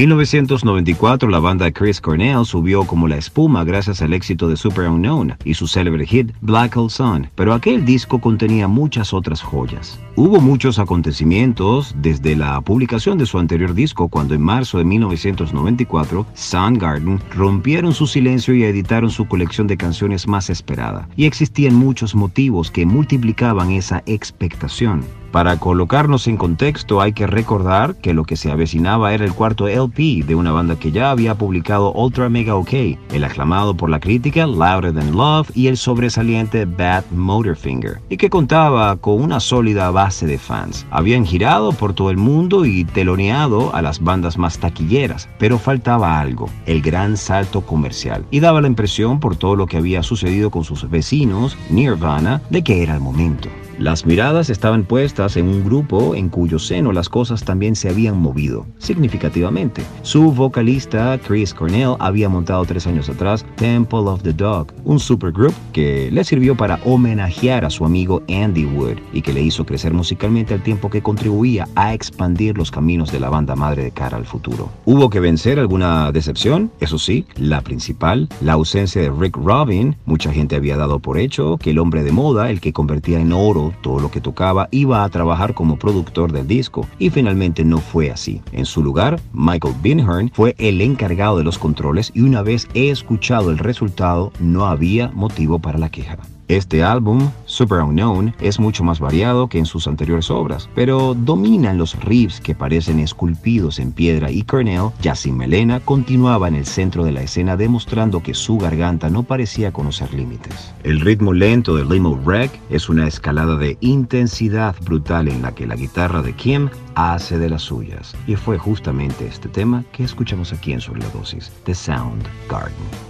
En 1994, la banda Chris Cornell subió como la espuma gracias al éxito de Super Unknown y su célebre hit Black Hole Sun, pero aquel disco contenía muchas otras joyas. Hubo muchos acontecimientos desde la publicación de su anterior disco cuando en marzo de 1994 Soundgarden rompieron su silencio y editaron su colección de canciones más esperada. Y existían muchos motivos que multiplicaban esa expectación. Para colocarnos en contexto hay que recordar que lo que se avecinaba era el cuarto LP de una banda que ya había publicado Ultra Mega OK, el aclamado por la crítica Louder Than Love y el sobresaliente Bad Motorfinger, y que contaba con una sólida base de fans. Habían girado por todo el mundo y teloneado a las bandas más taquilleras, pero faltaba algo, el gran salto comercial, y daba la impresión por todo lo que había sucedido con sus vecinos, Nirvana, de que era el momento. Las miradas estaban puestas en un grupo en cuyo seno las cosas también se habían movido significativamente. Su vocalista Chris Cornell había montado tres años atrás Temple of the Dog, un supergroup que le sirvió para homenajear a su amigo Andy Wood y que le hizo crecer musicalmente al tiempo que contribuía a expandir los caminos de la banda madre de cara al futuro. Hubo que vencer alguna decepción, eso sí, la principal, la ausencia de Rick Robin. Mucha gente había dado por hecho que el hombre de moda, el que convertía en oro todo lo que tocaba, iba a trabajar como productor del disco, y finalmente no fue así. En su lugar, Michael Binhorn fue el encargado de los controles y una vez he escuchado el resultado, no había motivo para la queja. Este álbum, Super Unknown, es mucho más variado que en sus anteriores obras, pero dominan los riffs que parecen esculpidos en piedra y Cornell, ya sin melena, continuaba en el centro de la escena demostrando que su garganta no parecía conocer límites. El ritmo lento de Limo Wreck es una escalada de intensidad brutal en la que la guitarra de Kim hace de las suyas, y fue justamente este tema que escuchamos aquí en Sobre la Dosis, The Sound Garden.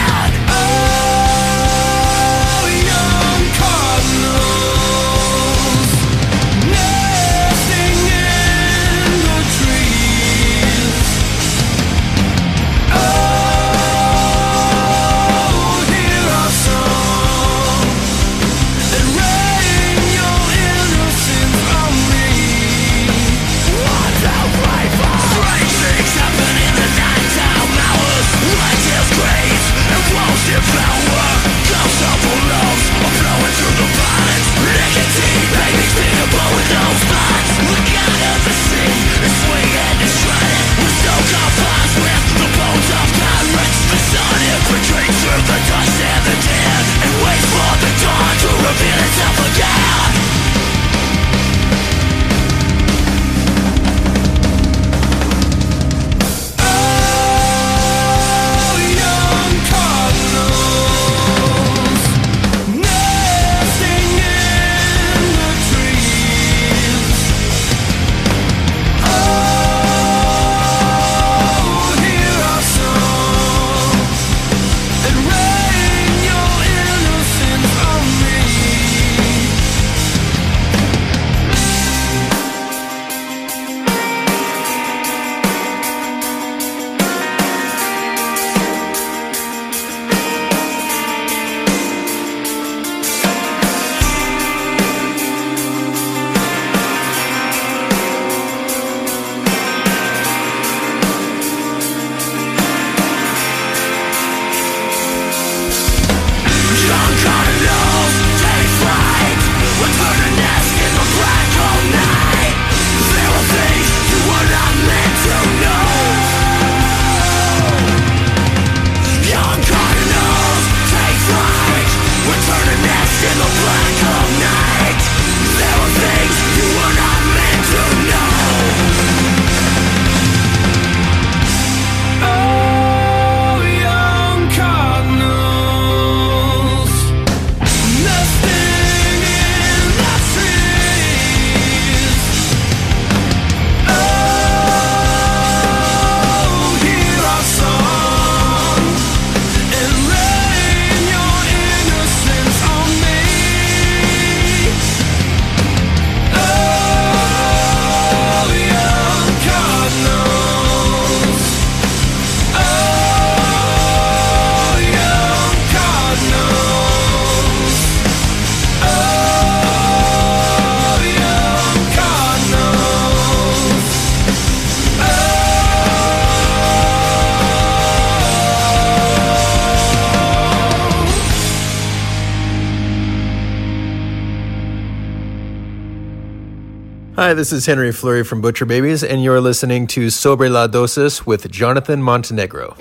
this is Henry Fleury from Butcher Babies, and you're listening to Sobre la Dosis with Jonathan Montenegro.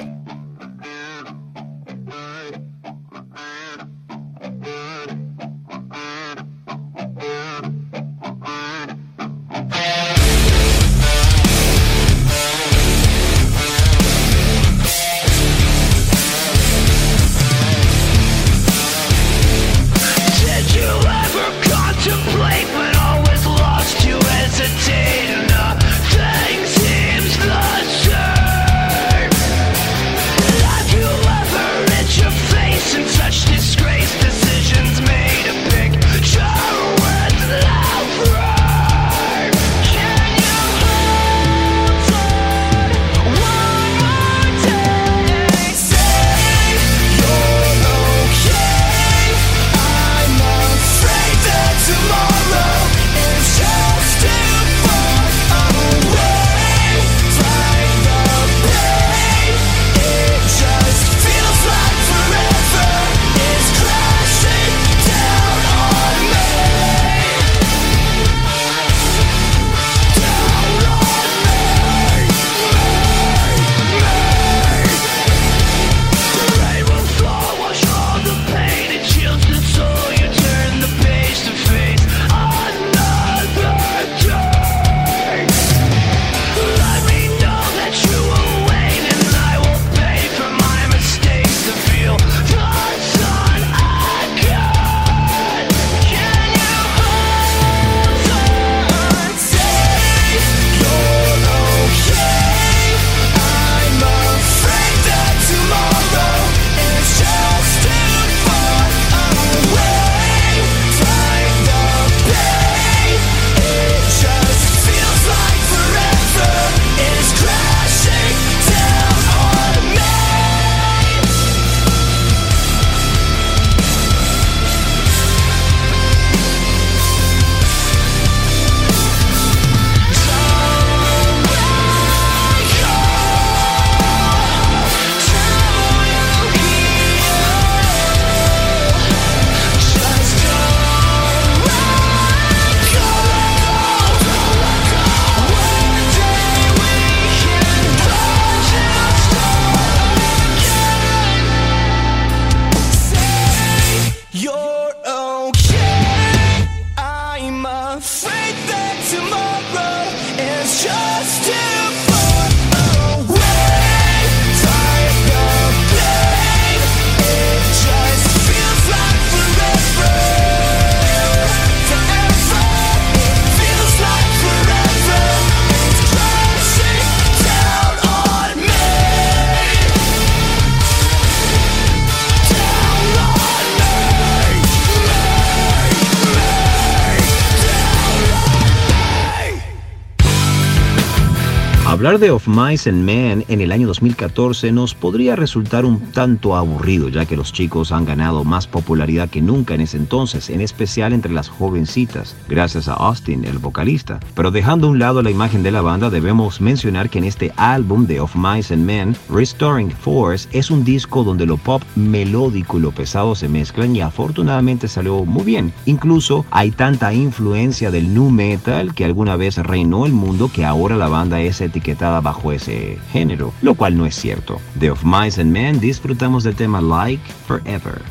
Hablar de Of Mice and Men en el año 2014 nos podría resultar un tanto aburrido, ya que los chicos han ganado más popularidad que nunca en ese entonces, en especial entre las jovencitas, gracias a Austin, el vocalista. Pero dejando a un lado la imagen de la banda, debemos mencionar que en este álbum de Of Mice and Men, Restoring Force es un disco donde lo pop melódico y lo pesado se mezclan y afortunadamente salió muy bien. Incluso hay tanta influencia del nu metal que alguna vez reinó el mundo que ahora la banda es etiquetada bajo ese género, lo cual no es cierto. De Of Mice and Men disfrutamos del tema Like Forever.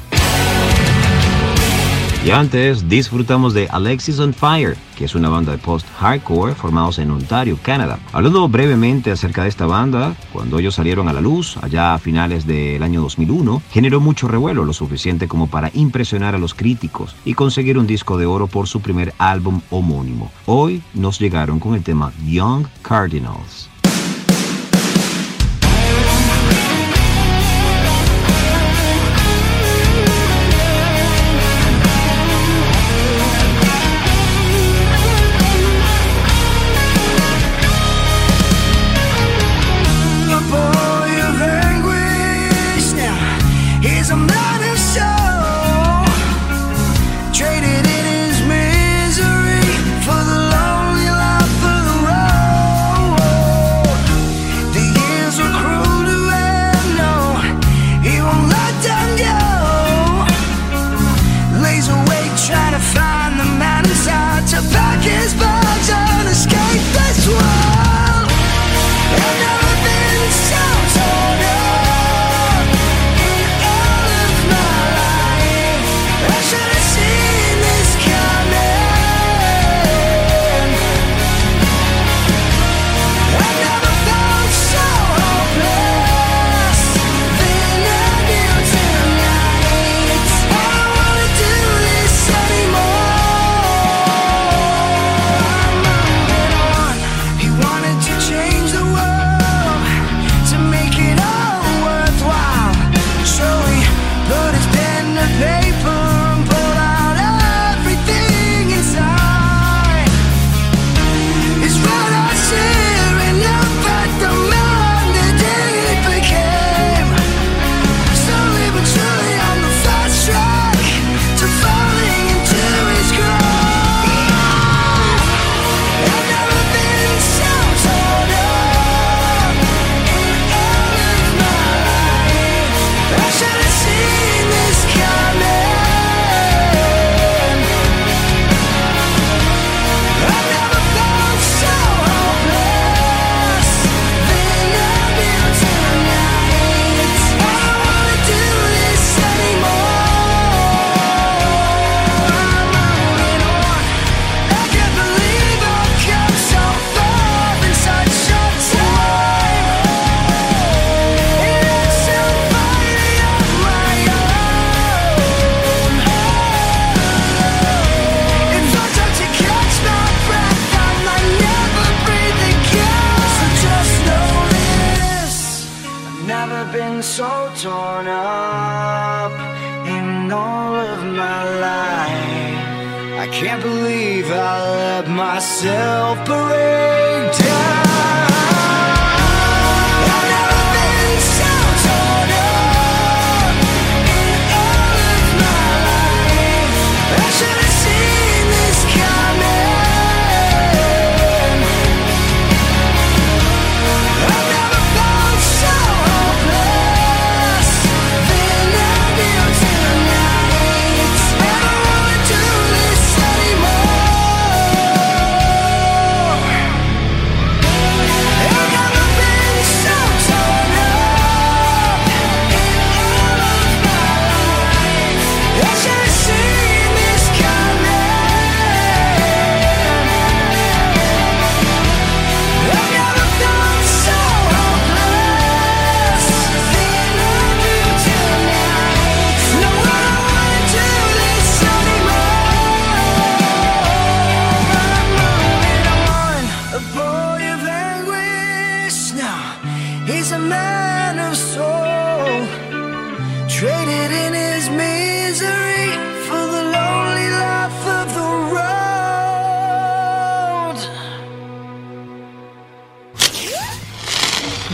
Y antes disfrutamos de Alexis on Fire, que es una banda de post-hardcore formados en Ontario, Canadá. Hablando brevemente acerca de esta banda, cuando ellos salieron a la luz, allá a finales del año 2001, generó mucho revuelo, lo suficiente como para impresionar a los críticos y conseguir un disco de oro por su primer álbum homónimo. Hoy nos llegaron con el tema Young Cardinals.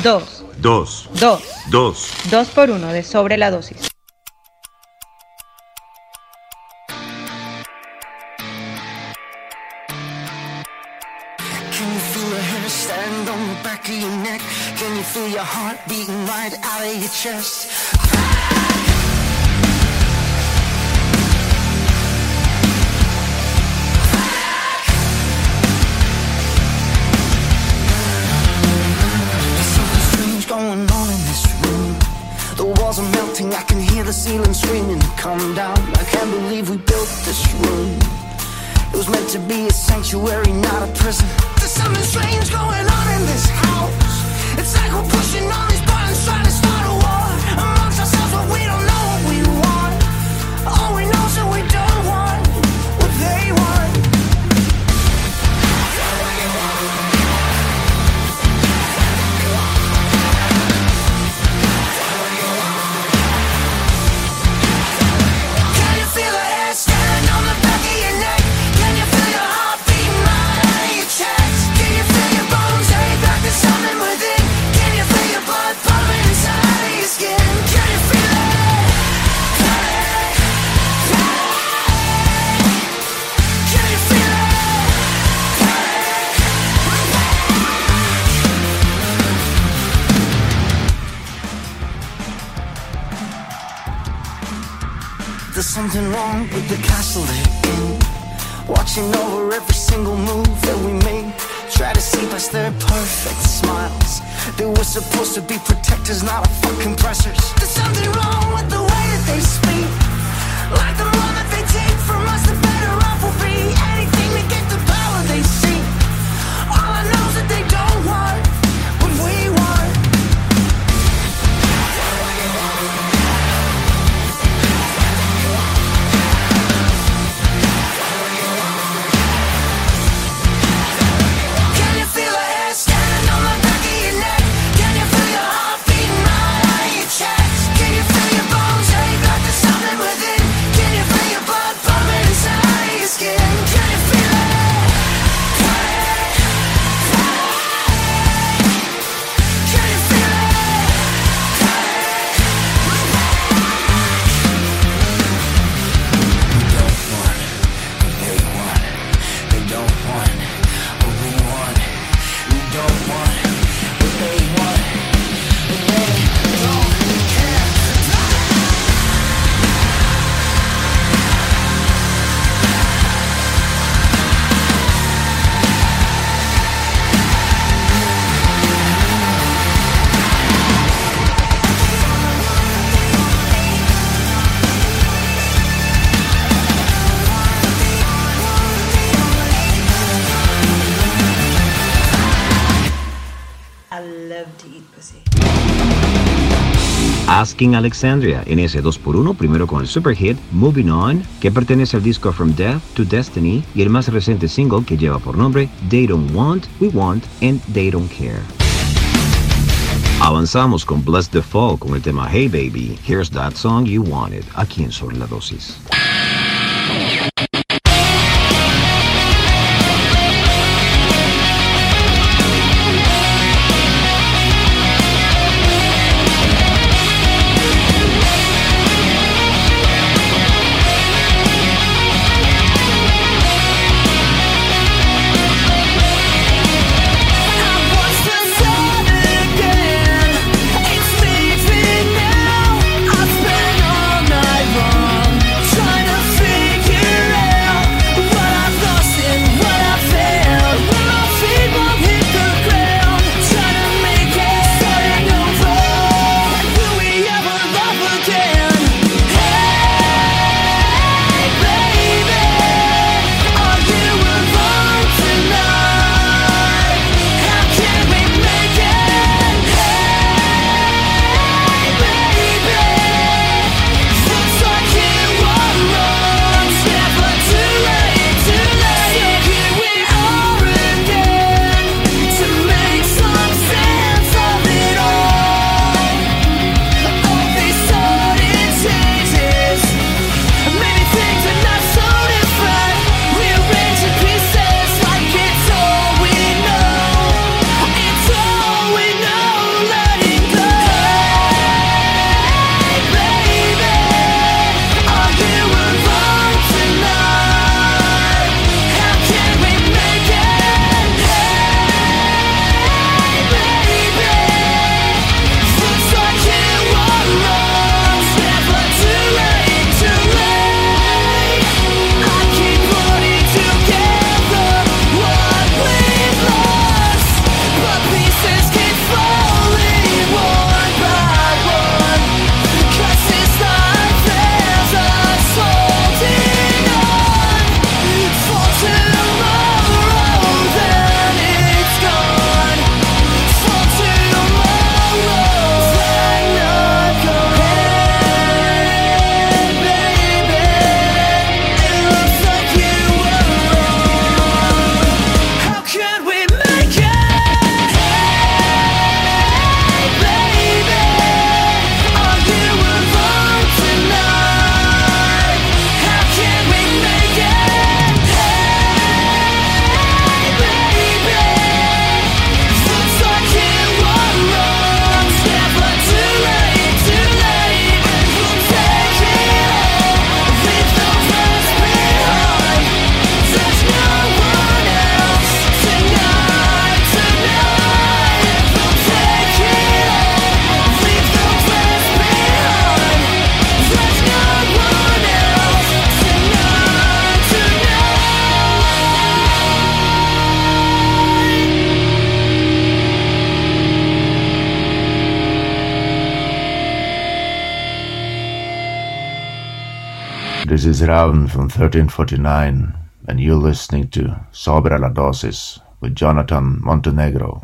Dos, Dos, dos, dos. dos por uno de sobre la dosis. Can you feel the hair stand on the back of your neck? Can you feel your heart beating right out of your chest? Going on in this room. The walls are melting, I can hear the ceiling screaming, Come down. I can't believe we built this room. It was meant to be a sanctuary, not a prison. There's something strange going on in this house. It's like we're pushing all these buttons, trying something wrong with the castle they're in. Watching over every single move that we make. Try to see past their perfect smiles. They were supposed to be protectors, not a fucking pressers. There's something wrong with the way that they speak. Like the King Alexandria en ese 2x1, primero con el superhit Moving On, que pertenece al disco From Death to Destiny, y el más reciente single que lleva por nombre They Don't Want, We Want, and They Don't Care. Avanzamos con Bless the Fall con el tema Hey Baby, Here's That Song You Wanted, aquí en Sobre la Dosis. This is Raven from 1349, and you're listening to Sobre la Dosis with Jonathan Montenegro.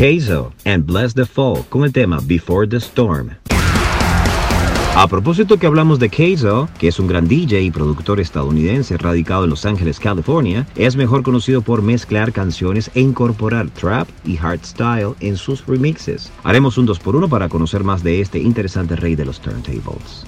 Keizo and Bless the Fall con el tema Before the Storm. A propósito que hablamos de Keizo, que es un gran DJ y productor estadounidense radicado en Los Ángeles, California, es mejor conocido por mezclar canciones e incorporar trap y hardstyle en sus remixes. Haremos un 2x1 para conocer más de este interesante rey de los turntables.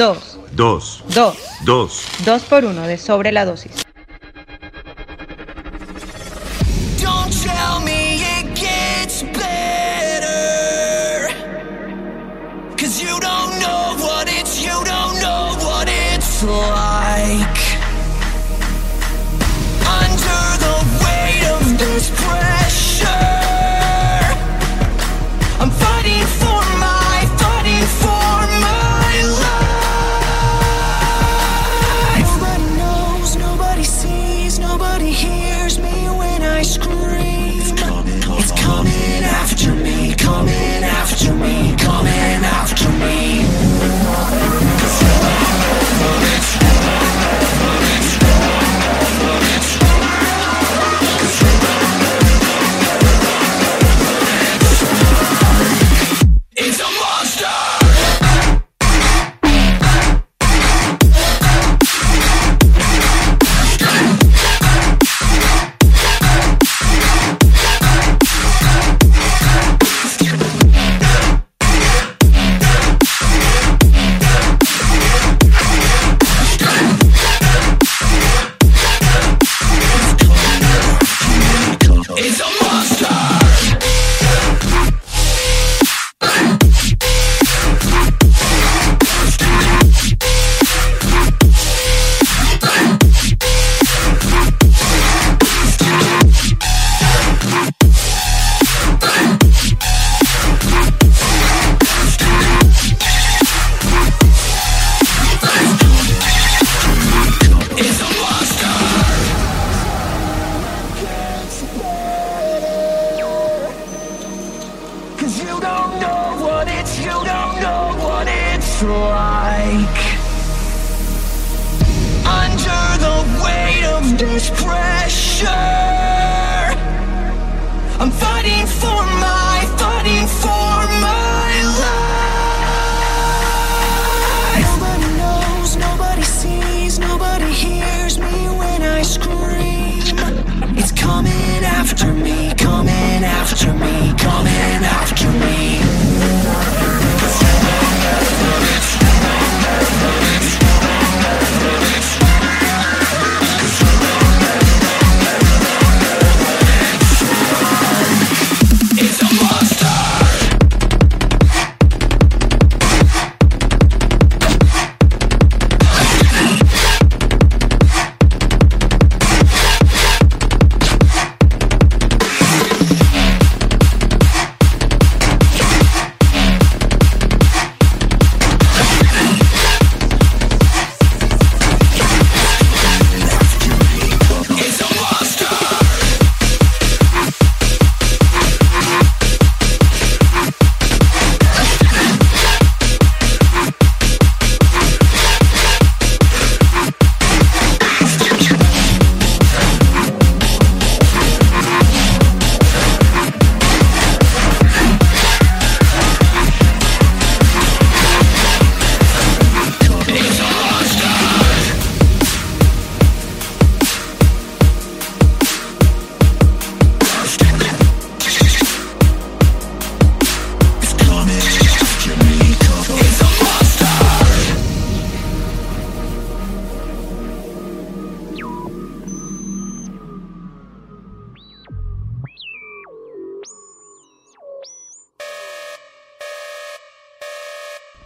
Dos. Dos. Dos. Dos. Dos por uno de sobre la dosis.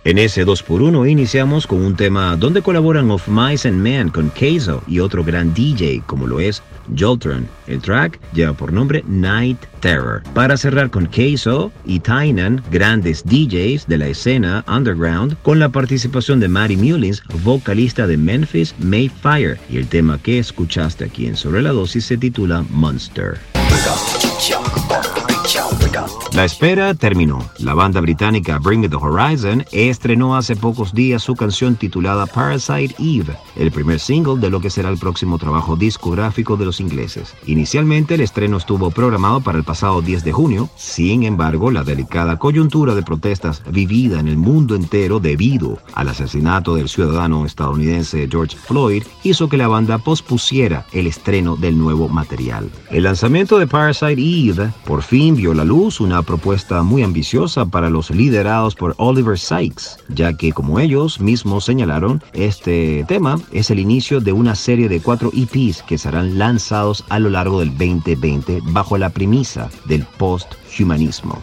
En ese 2x1 iniciamos con un tema donde colaboran Of Mice and Men con Keizo y otro gran DJ como lo es Joltron. El track lleva por nombre Night Terror. Para cerrar con Keizo y Tynan, grandes DJs de la escena underground, con la participación de Mary Mullins, vocalista de Memphis Mayfire. Y el tema que escuchaste aquí en Sobre la Dosis se titula Monster. La espera terminó. La banda británica Bring the Horizon estrenó hace pocos días su canción titulada Parasite Eve, el primer single de lo que será el próximo trabajo discográfico de los ingleses. Inicialmente el estreno estuvo programado para el pasado 10 de junio, sin embargo la delicada coyuntura de protestas vivida en el mundo entero debido al asesinato del ciudadano estadounidense George Floyd hizo que la banda pospusiera el estreno del nuevo material. El lanzamiento de Parasite Eve por fin vio la luz una propuesta muy ambiciosa para los liderados por Oliver Sykes, ya que como ellos mismos señalaron, este tema es el inicio de una serie de cuatro EPs que serán lanzados a lo largo del 2020 bajo la premisa del post-humanismo.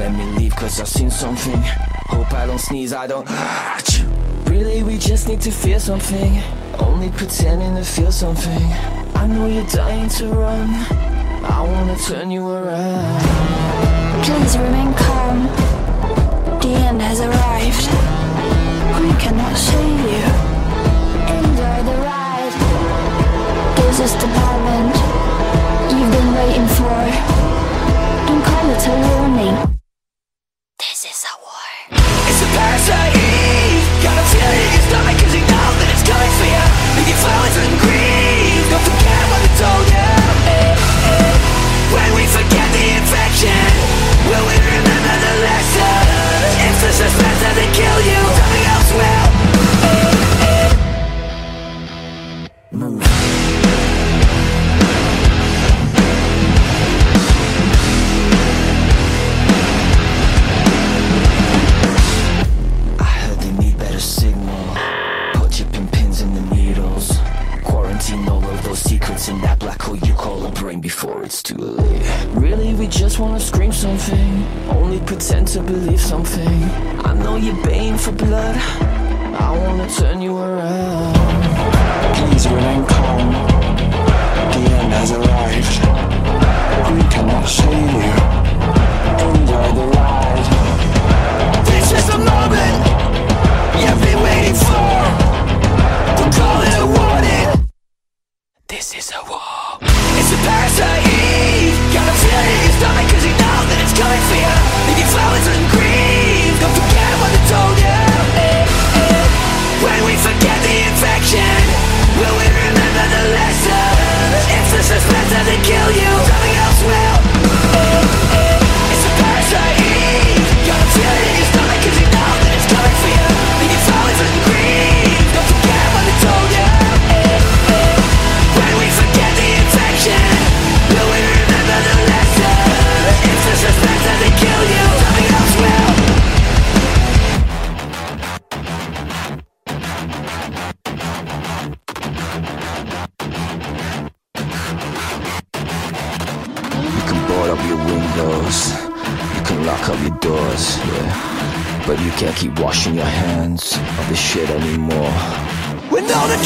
Let me leave cause I've seen something. Hope I don't sneeze, I don't. Really, we just need to feel something. Only pretending to feel something. I know you're dying to run. I wanna turn you around. Please remain calm. The end has arrived. We cannot save you. Enjoy the ride. This is the moment you've been waiting for. Don't call it a warning. before it's too late. Really, we just wanna scream something. Only pretend to believe something. I know you're baying for blood. I wanna turn you around. Please remain calm. The end has arrived. We cannot save you. Enjoy the ride. This is the moment You've been waiting for. We're calling a warning. This is a war. It's a past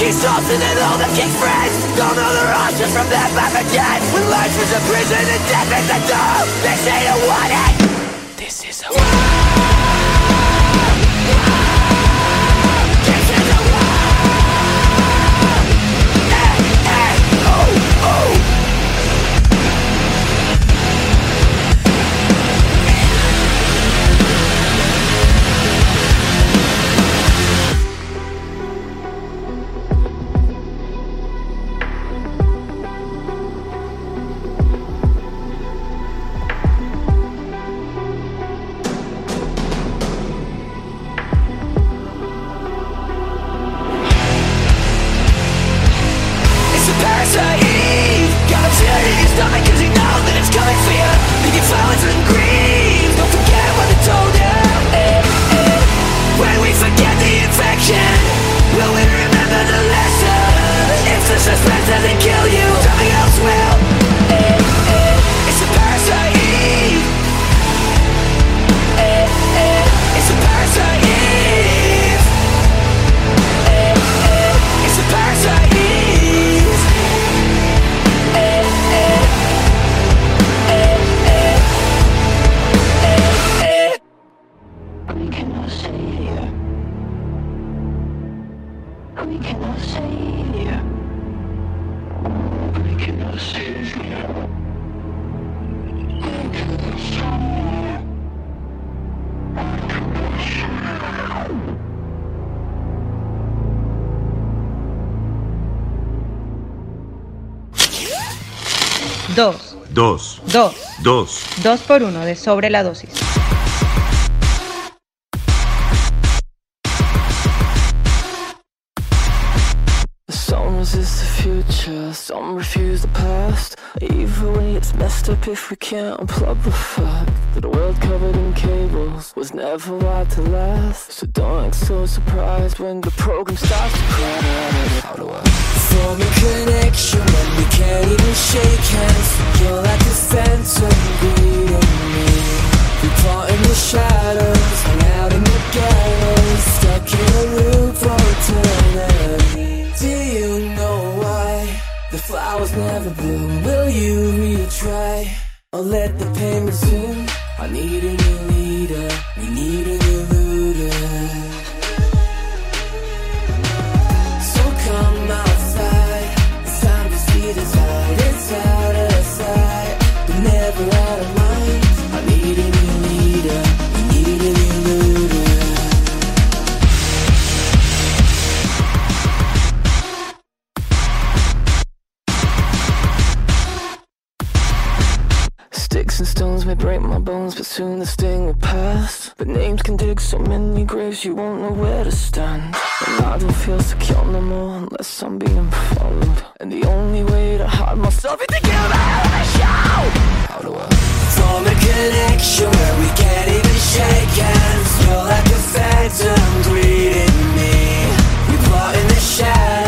Key stops and all the key friends. Don't know the options from that back again When life is a prison and death is a door. They say you want it dos, Dos. por uno de sobre la dosis. Some resist the future, some refuse the way, it's messed up if we can't unplug the fact that a world covered in cables was never wired to last. So don't act so surprised when the program starts to crash. How do I? Form a connection when we can't even shake hands You're like a phantom greeting me We part in the shadows, hang out in the gallows Stuck in a loop for eternity Do you know the flowers never bloom? Will you retry or let the pain resume? I need a new leader, we need a break my bones, but soon the sting will pass. But names can dig so many graves, you won't know where to stand. And I don't feel secure no more unless I'm being followed. And the only way to hide myself is to give of a show. How do I? Form a connection where we can't even shake hands. You're like a phantom greeting me. We part in the shadows,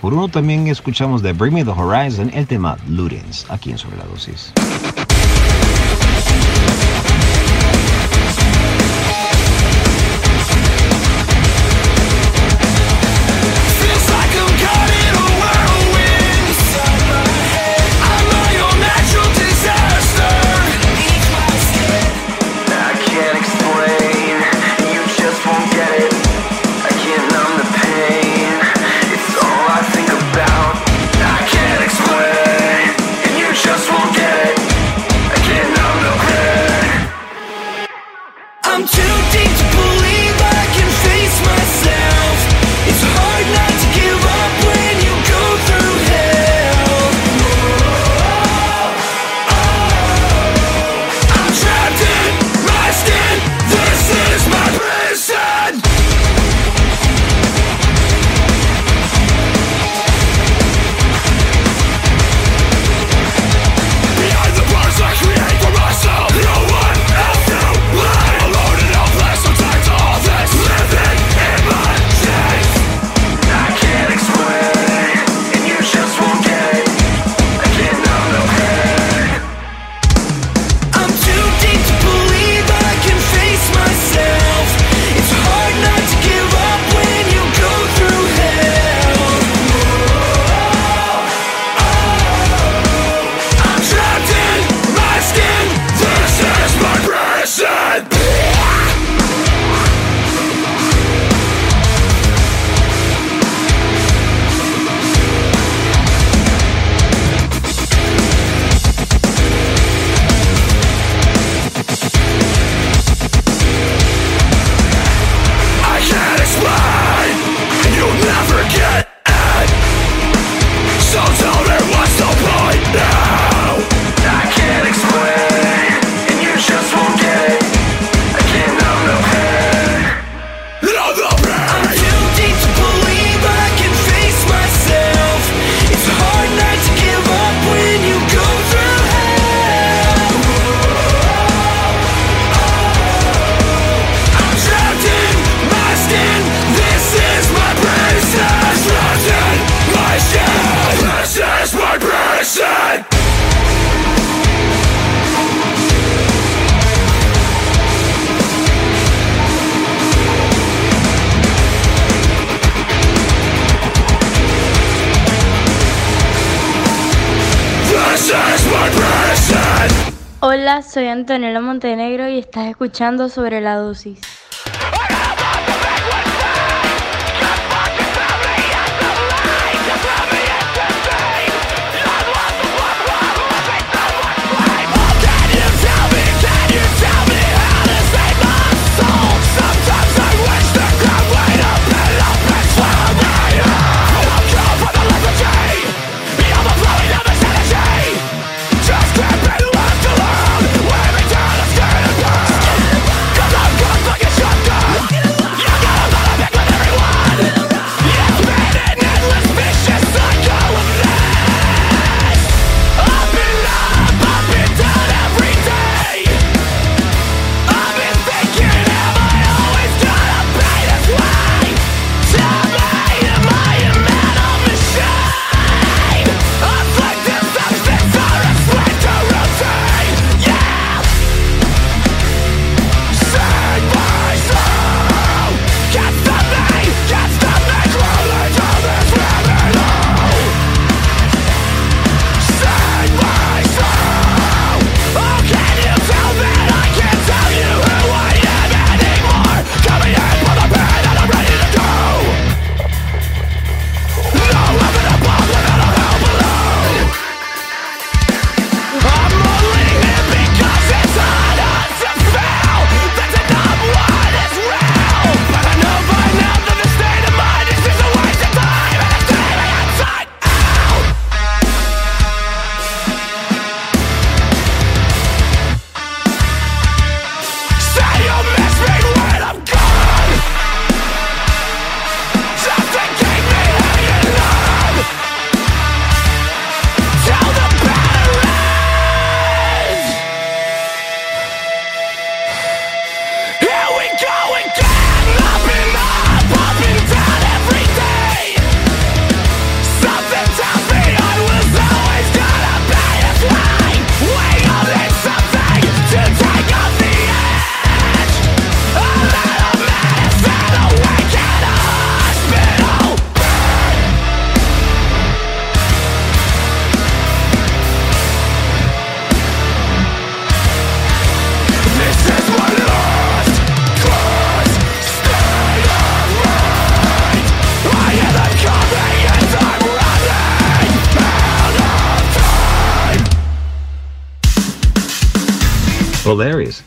por uno también escuchamos de Bring Me the Horizon el tema Lurens aquí en Sobre la Dosis. Hola, soy Antonella Montenegro y estás escuchando sobre la dosis.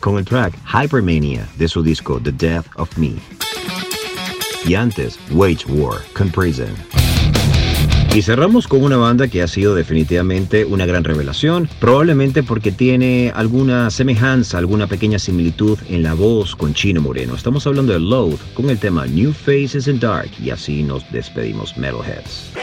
Con el track Hypermania de su disco The Death of Me. Y antes, Wage War con Prison. Y cerramos con una banda que ha sido definitivamente una gran revelación, probablemente porque tiene alguna semejanza, alguna pequeña similitud en la voz con Chino Moreno. Estamos hablando de Load con el tema New Faces in Dark y así nos despedimos Metalheads.